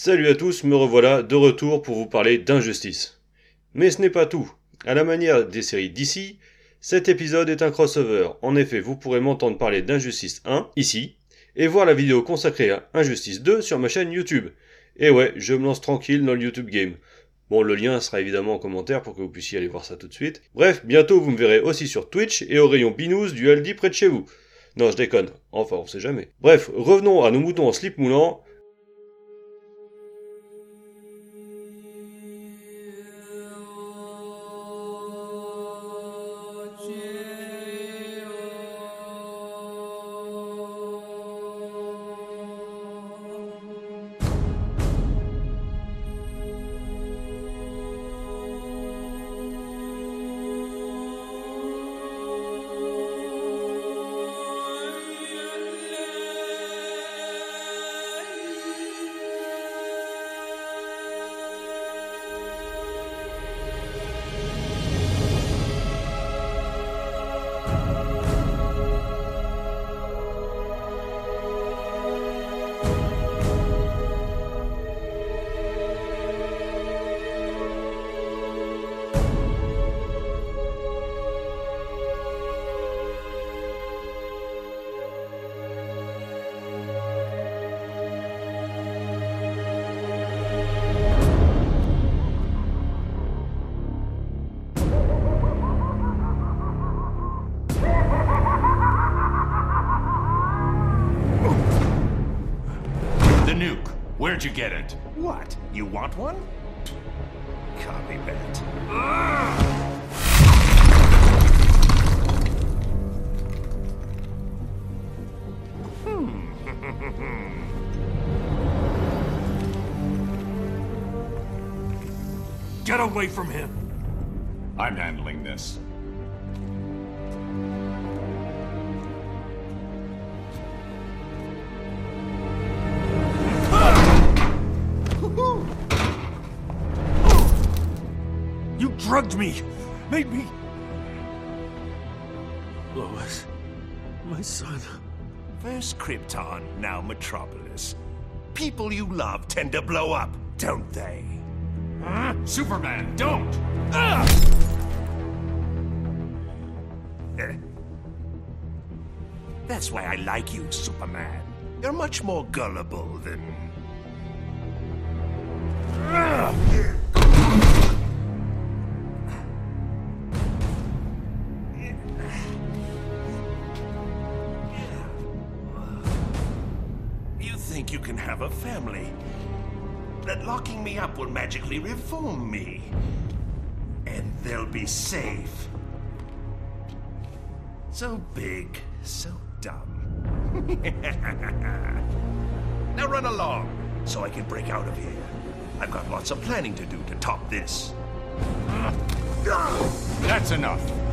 Salut à tous, me revoilà de retour pour vous parler d'injustice. Mais ce n'est pas tout. À la manière des séries d'ici, cet épisode est un crossover. En effet, vous pourrez m'entendre parler d'Injustice 1, ici, et voir la vidéo consacrée à Injustice 2 sur ma chaîne YouTube. Et ouais, je me lance tranquille dans le YouTube Game. Bon, le lien sera évidemment en commentaire pour que vous puissiez aller voir ça tout de suite. Bref, bientôt vous me verrez aussi sur Twitch et au rayon Binous du Aldi près de chez vous. Non, je déconne. Enfin, on sait jamais. Bref, revenons à nos moutons en slip moulant. Nuke. Where'd you get it? What? You want one? Copy that. Hmm. Get away from him! I'm handling this. Drugged me! Made me. Lois. My son. First Krypton, now Metropolis. People you love tend to blow up, don't they? Huh? Superman, don't! Eh. That's why I like you, Superman. You're much more gullible than. You you can have a family? That locking me up will magically reform me. And they'll be safe. So big, so dumb. now run along, so I can break out of here. I've got lots of planning to do to top this. That's enough.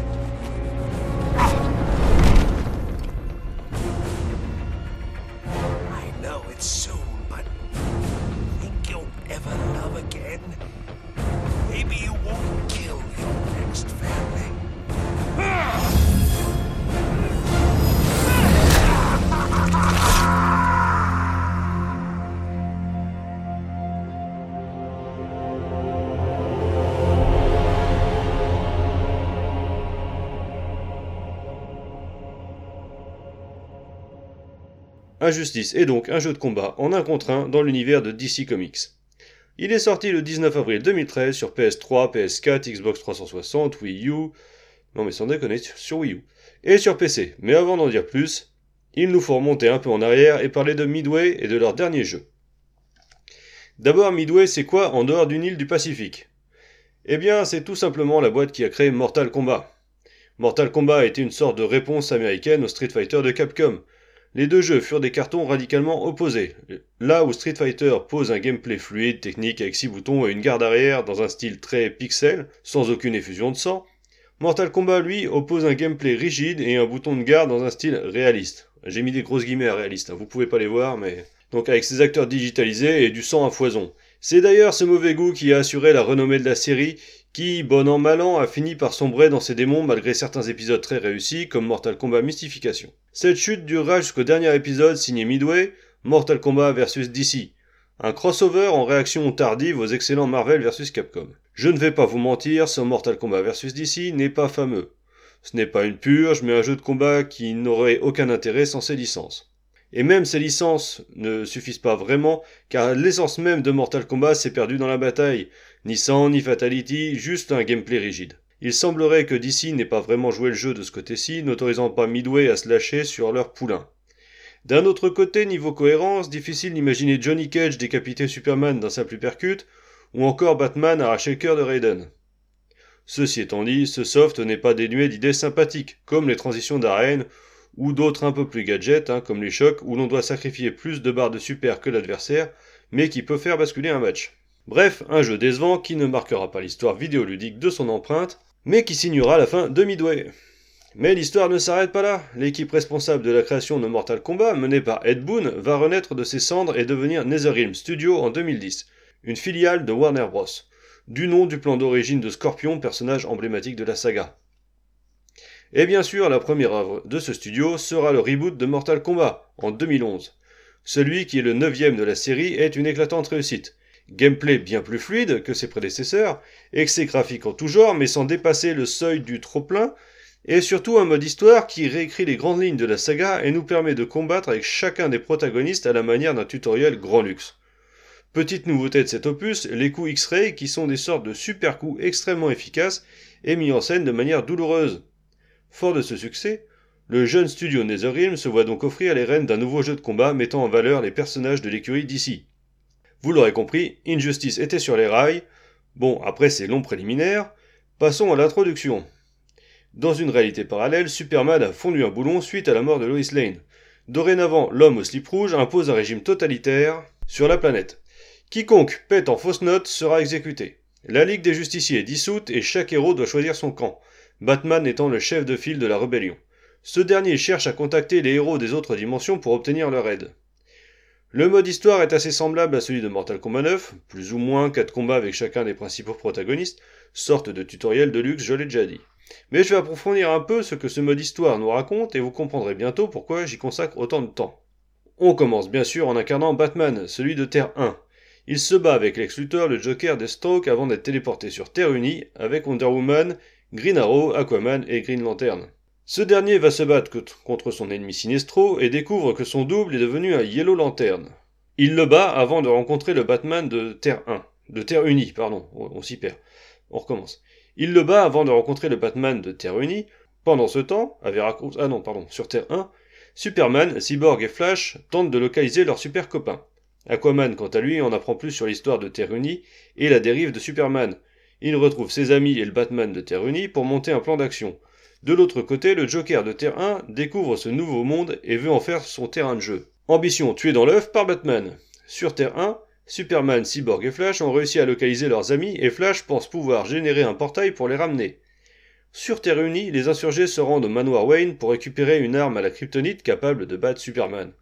Injustice est donc un jeu de combat en un contre un dans l'univers de DC Comics. Il est sorti le 19 avril 2013 sur PS3, PS4, Xbox 360, Wii U, non mais sans déconner, sur Wii U, et sur PC. Mais avant d'en dire plus, il nous faut remonter un peu en arrière et parler de Midway et de leur dernier jeu. D'abord, Midway, c'est quoi en dehors d'une île du Pacifique? Eh bien, c'est tout simplement la boîte qui a créé Mortal Kombat. Mortal Kombat a été une sorte de réponse américaine au Street Fighter de Capcom, les deux jeux furent des cartons radicalement opposés. Là où Street Fighter pose un gameplay fluide, technique avec 6 boutons et une garde arrière dans un style très pixel, sans aucune effusion de sang, Mortal Kombat lui oppose un gameplay rigide et un bouton de garde dans un style réaliste. J'ai mis des grosses guillemets à réaliste, hein. vous pouvez pas les voir, mais... Donc avec ses acteurs digitalisés et du sang à foison. C'est d'ailleurs ce mauvais goût qui a assuré la renommée de la série, qui, bon an mal an, a fini par sombrer dans ses démons malgré certains épisodes très réussis comme Mortal Kombat Mystification. Cette chute durera jusqu'au dernier épisode signé Midway, Mortal Kombat vs DC. Un crossover en réaction tardive aux excellents Marvel vs Capcom. Je ne vais pas vous mentir, ce Mortal Kombat vs DC n'est pas fameux. Ce n'est pas une purge, mais un jeu de combat qui n'aurait aucun intérêt sans ses licences. Et même ces licences ne suffisent pas vraiment, car l'essence même de Mortal Kombat s'est perdue dans la bataille. Ni sang, ni fatality, juste un gameplay rigide. Il semblerait que DC n'ait pas vraiment joué le jeu de ce côté-ci, n'autorisant pas Midway à se lâcher sur leur poulain. D'un autre côté, niveau cohérence, difficile d'imaginer Johnny Cage décapiter Superman d'un simple percute, ou encore Batman arracher le cœur de Raiden. Ceci étant dit, ce soft n'est pas dénué d'idées sympathiques, comme les transitions d'arène, ou d'autres un peu plus gadgets, hein, comme les chocs, où l'on doit sacrifier plus de barres de super que l'adversaire, mais qui peut faire basculer un match. Bref, un jeu décevant qui ne marquera pas l'histoire vidéoludique de son empreinte, mais qui signera la fin de Midway. Mais l'histoire ne s'arrête pas là. L'équipe responsable de la création de Mortal Kombat, menée par Ed Boon, va renaître de ses cendres et devenir NetherRealm Studio en 2010, une filiale de Warner Bros., du nom du plan d'origine de Scorpion, personnage emblématique de la saga. Et bien sûr, la première œuvre de ce studio sera le reboot de Mortal Kombat, en 2011. Celui qui est le neuvième de la série est une éclatante réussite. Gameplay bien plus fluide que ses prédécesseurs, excès graphiques en tout genre mais sans dépasser le seuil du trop-plein, et surtout un mode histoire qui réécrit les grandes lignes de la saga et nous permet de combattre avec chacun des protagonistes à la manière d'un tutoriel grand luxe. Petite nouveauté de cet opus, les coups X-Ray qui sont des sortes de super coups extrêmement efficaces et mis en scène de manière douloureuse. Fort de ce succès, le jeune studio NetherRealm se voit donc offrir les rênes d'un nouveau jeu de combat mettant en valeur les personnages de l'écurie d'ici. Vous l'aurez compris, Injustice était sur les rails. Bon, après ces longs préliminaires, passons à l'introduction. Dans une réalité parallèle, Superman a fondu un boulon suite à la mort de Lois Lane. Dorénavant, l'homme au slip rouge impose un régime totalitaire sur la planète. Quiconque pète en fausse note sera exécuté. La Ligue des Justiciers est dissoute et chaque héros doit choisir son camp, Batman étant le chef de file de la rébellion. Ce dernier cherche à contacter les héros des autres dimensions pour obtenir leur aide. Le mode histoire est assez semblable à celui de Mortal Kombat 9, plus ou moins 4 combats avec chacun des principaux protagonistes, sorte de tutoriel de luxe, je l'ai déjà dit. Mais je vais approfondir un peu ce que ce mode histoire nous raconte et vous comprendrez bientôt pourquoi j'y consacre autant de temps. On commence bien sûr en incarnant Batman, celui de Terre 1. Il se bat avec Lex Luthor, le Joker, Deathstroke avant d'être téléporté sur Terre Unie avec Wonder Woman, Green Arrow, Aquaman et Green Lantern. Ce dernier va se battre contre son ennemi Sinestro et découvre que son double est devenu un Yellow Lantern. Il le bat avant de rencontrer le Batman de Terre 1. De Terre Unie, pardon, on s'y perd. On recommence. Il le bat avant de rencontrer le Batman de Terre Unie. Pendant ce temps, à Veracruz, ah non, pardon, sur Terre 1, Superman, Cyborg et Flash tentent de localiser leurs super copains. Aquaman, quant à lui, en apprend plus sur l'histoire de Terre Unie et la dérive de Superman. Il retrouve ses amis et le Batman de Terre Unie pour monter un plan d'action. De l'autre côté, le Joker de Terre 1 découvre ce nouveau monde et veut en faire son terrain de jeu. Ambition tuée dans l'œuf par Batman. Sur Terre 1, Superman, Cyborg et Flash ont réussi à localiser leurs amis et Flash pense pouvoir générer un portail pour les ramener. Sur Terre Unie, les insurgés se rendent au manoir Wayne pour récupérer une arme à la kryptonite capable de battre Superman.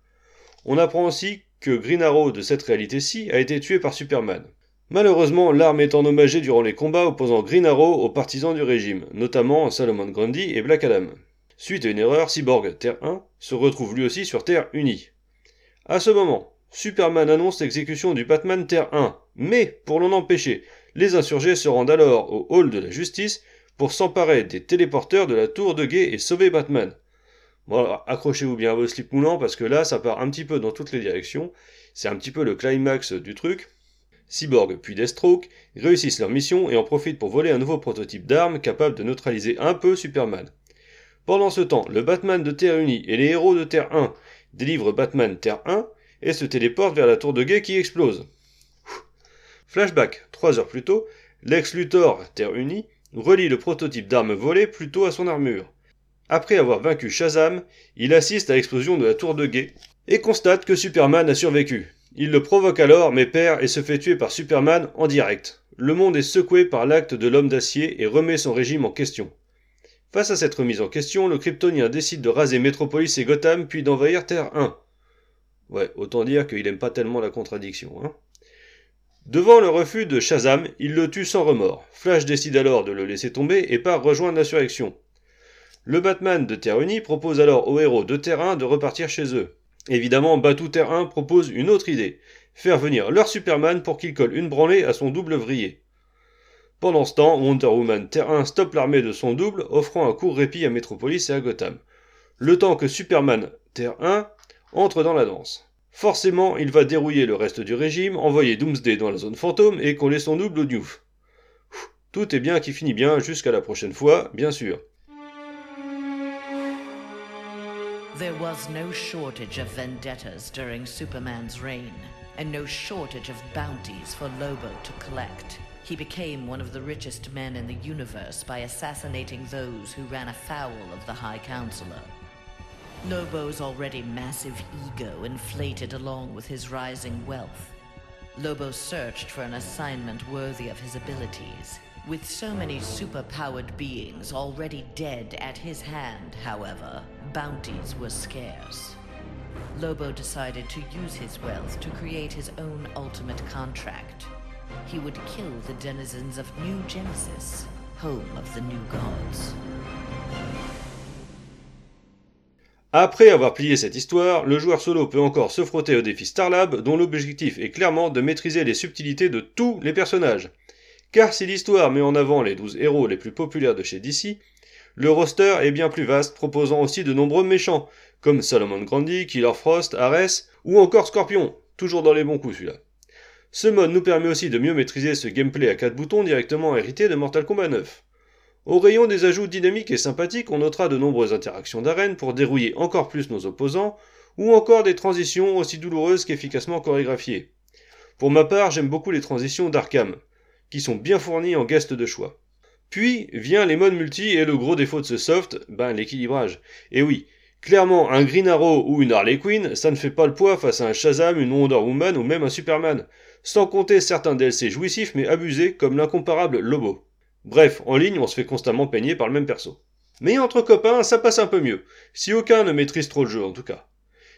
On apprend aussi que Green Arrow de cette réalité-ci a été tué par Superman. Malheureusement, l'arme est endommagée durant les combats opposant Green Arrow aux partisans du régime, notamment Salomon Grundy et Black Adam. Suite à une erreur, Cyborg Terre 1 se retrouve lui aussi sur Terre Unie. À ce moment, Superman annonce l'exécution du Batman Terre 1, mais pour l'en empêcher, les insurgés se rendent alors au hall de la justice pour s'emparer des téléporteurs de la tour de guet et sauver Batman. Bon, accrochez-vous bien à vos slips moulants parce que là, ça part un petit peu dans toutes les directions. C'est un petit peu le climax du truc. Cyborg puis Deathstroke réussissent leur mission et en profitent pour voler un nouveau prototype d'arme capable de neutraliser un peu Superman. Pendant ce temps, le Batman de Terre Unie et les héros de Terre 1 délivrent Batman Terre 1 et se téléporte vers la tour de guet qui explose. Flashback, trois heures plus tôt, Lex Luthor, Terre Unie, relie le prototype d'arme volée plutôt à son armure. Après avoir vaincu Shazam, il assiste à l'explosion de la tour de guet et constate que Superman a survécu. Il le provoque alors mais perd et se fait tuer par Superman en direct. Le monde est secoué par l'acte de l'homme d'acier et remet son régime en question. Face à cette remise en question, le Kryptonien décide de raser Metropolis et Gotham puis d'envahir Terre 1. Ouais, autant dire qu'il aime pas tellement la contradiction. Hein. Devant le refus de Shazam, il le tue sans remords. Flash décide alors de le laisser tomber et part rejoindre l'insurrection. Le Batman de Terre Unie propose alors aux héros de Terre 1 de repartir chez eux. Évidemment, Batou Terre 1 propose une autre idée. faire venir leur Superman pour qu'il colle une branlée à son double vrillé. Pendant ce temps, Wonder Woman Terre 1 stoppe l'armée de son double, offrant un court répit à Metropolis et à Gotham. Le temps que Superman Terre 1 entre dans la danse. Forcément, il va dérouiller le reste du régime, envoyer Doomsday dans la zone fantôme et coller son double au New. Tout est bien qui finit bien jusqu'à la prochaine fois, bien sûr. There was no shortage of vendettas during Superman's reign, and no shortage of bounties for Lobo to collect. He became one of the richest men in the universe by assassinating those who ran afoul of the High Counselor. Lobo's already massive ego inflated along with his rising wealth. Lobo searched for an assignment worthy of his abilities. With so many superpowered beings already dead at his hand, however, bounties were scarce. Lobo decided to use his wealth to create his own ultimate contract. He would kill the denizens of New Genesis, home of the new gods. Après avoir plié cette histoire, le joueur solo peut encore se frotter au défi Starlab dont l'objectif est clairement de maîtriser les subtilités de tous les personnages. Car si l'histoire met en avant les 12 héros les plus populaires de chez DC, le roster est bien plus vaste, proposant aussi de nombreux méchants, comme Solomon Grundy, Killer Frost, Ares, ou encore Scorpion, toujours dans les bons coups celui-là. Ce mode nous permet aussi de mieux maîtriser ce gameplay à 4 boutons directement hérité de Mortal Kombat 9. Au rayon des ajouts dynamiques et sympathiques, on notera de nombreuses interactions d'arène pour dérouiller encore plus nos opposants, ou encore des transitions aussi douloureuses qu'efficacement chorégraphiées. Pour ma part, j'aime beaucoup les transitions d'Arkham, qui sont bien fournies en guest de choix. Puis vient les modes multi et le gros défaut de ce soft, ben l'équilibrage. Et oui, clairement un Green Arrow ou une Harley Quinn, ça ne fait pas le poids face à un Shazam, une Wonder Woman ou même un Superman, sans compter certains DLC jouissifs mais abusés comme l'incomparable Lobo. Bref, en ligne, on se fait constamment peigner par le même perso. Mais entre copains, ça passe un peu mieux, si aucun ne maîtrise trop le jeu en tout cas.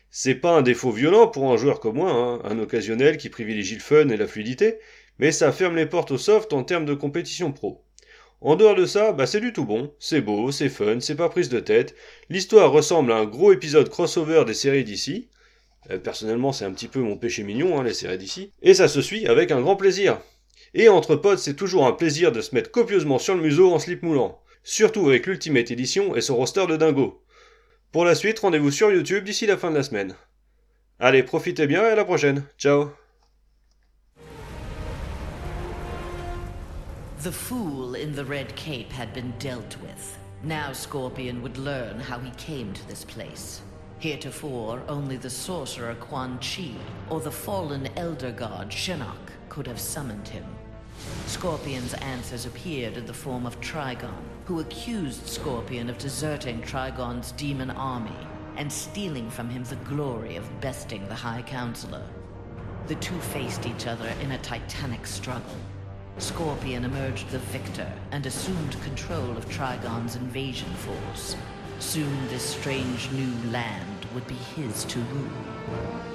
C'est pas un défaut violent pour un joueur comme moi, hein, un occasionnel qui privilégie le fun et la fluidité, mais ça ferme les portes au soft en termes de compétition pro. En dehors de ça, bah c'est du tout bon, c'est beau, c'est fun, c'est pas prise de tête, l'histoire ressemble à un gros épisode crossover des séries d'ici. Euh, personnellement, c'est un petit peu mon péché mignon, hein, les séries d'ici. Et ça se suit avec un grand plaisir. Et entre potes, c'est toujours un plaisir de se mettre copieusement sur le museau en slip moulant. Surtout avec l'Ultimate Edition et son roster de dingo. Pour la suite, rendez-vous sur YouTube d'ici la fin de la semaine. Allez, profitez bien et à la prochaine. Ciao The fool in the red cape had been dealt with. Now Scorpion would learn how he came to this place. Heretofore, only the sorcerer Quan Chi or the fallen elder god Shinnok could have summoned him. Scorpion's answers appeared in the form of Trigon, who accused Scorpion of deserting Trigon's demon army and stealing from him the glory of besting the High Counselor. The two faced each other in a titanic struggle. Scorpion emerged the victor and assumed control of Trigon's invasion force. Soon this strange new land would be his to rule.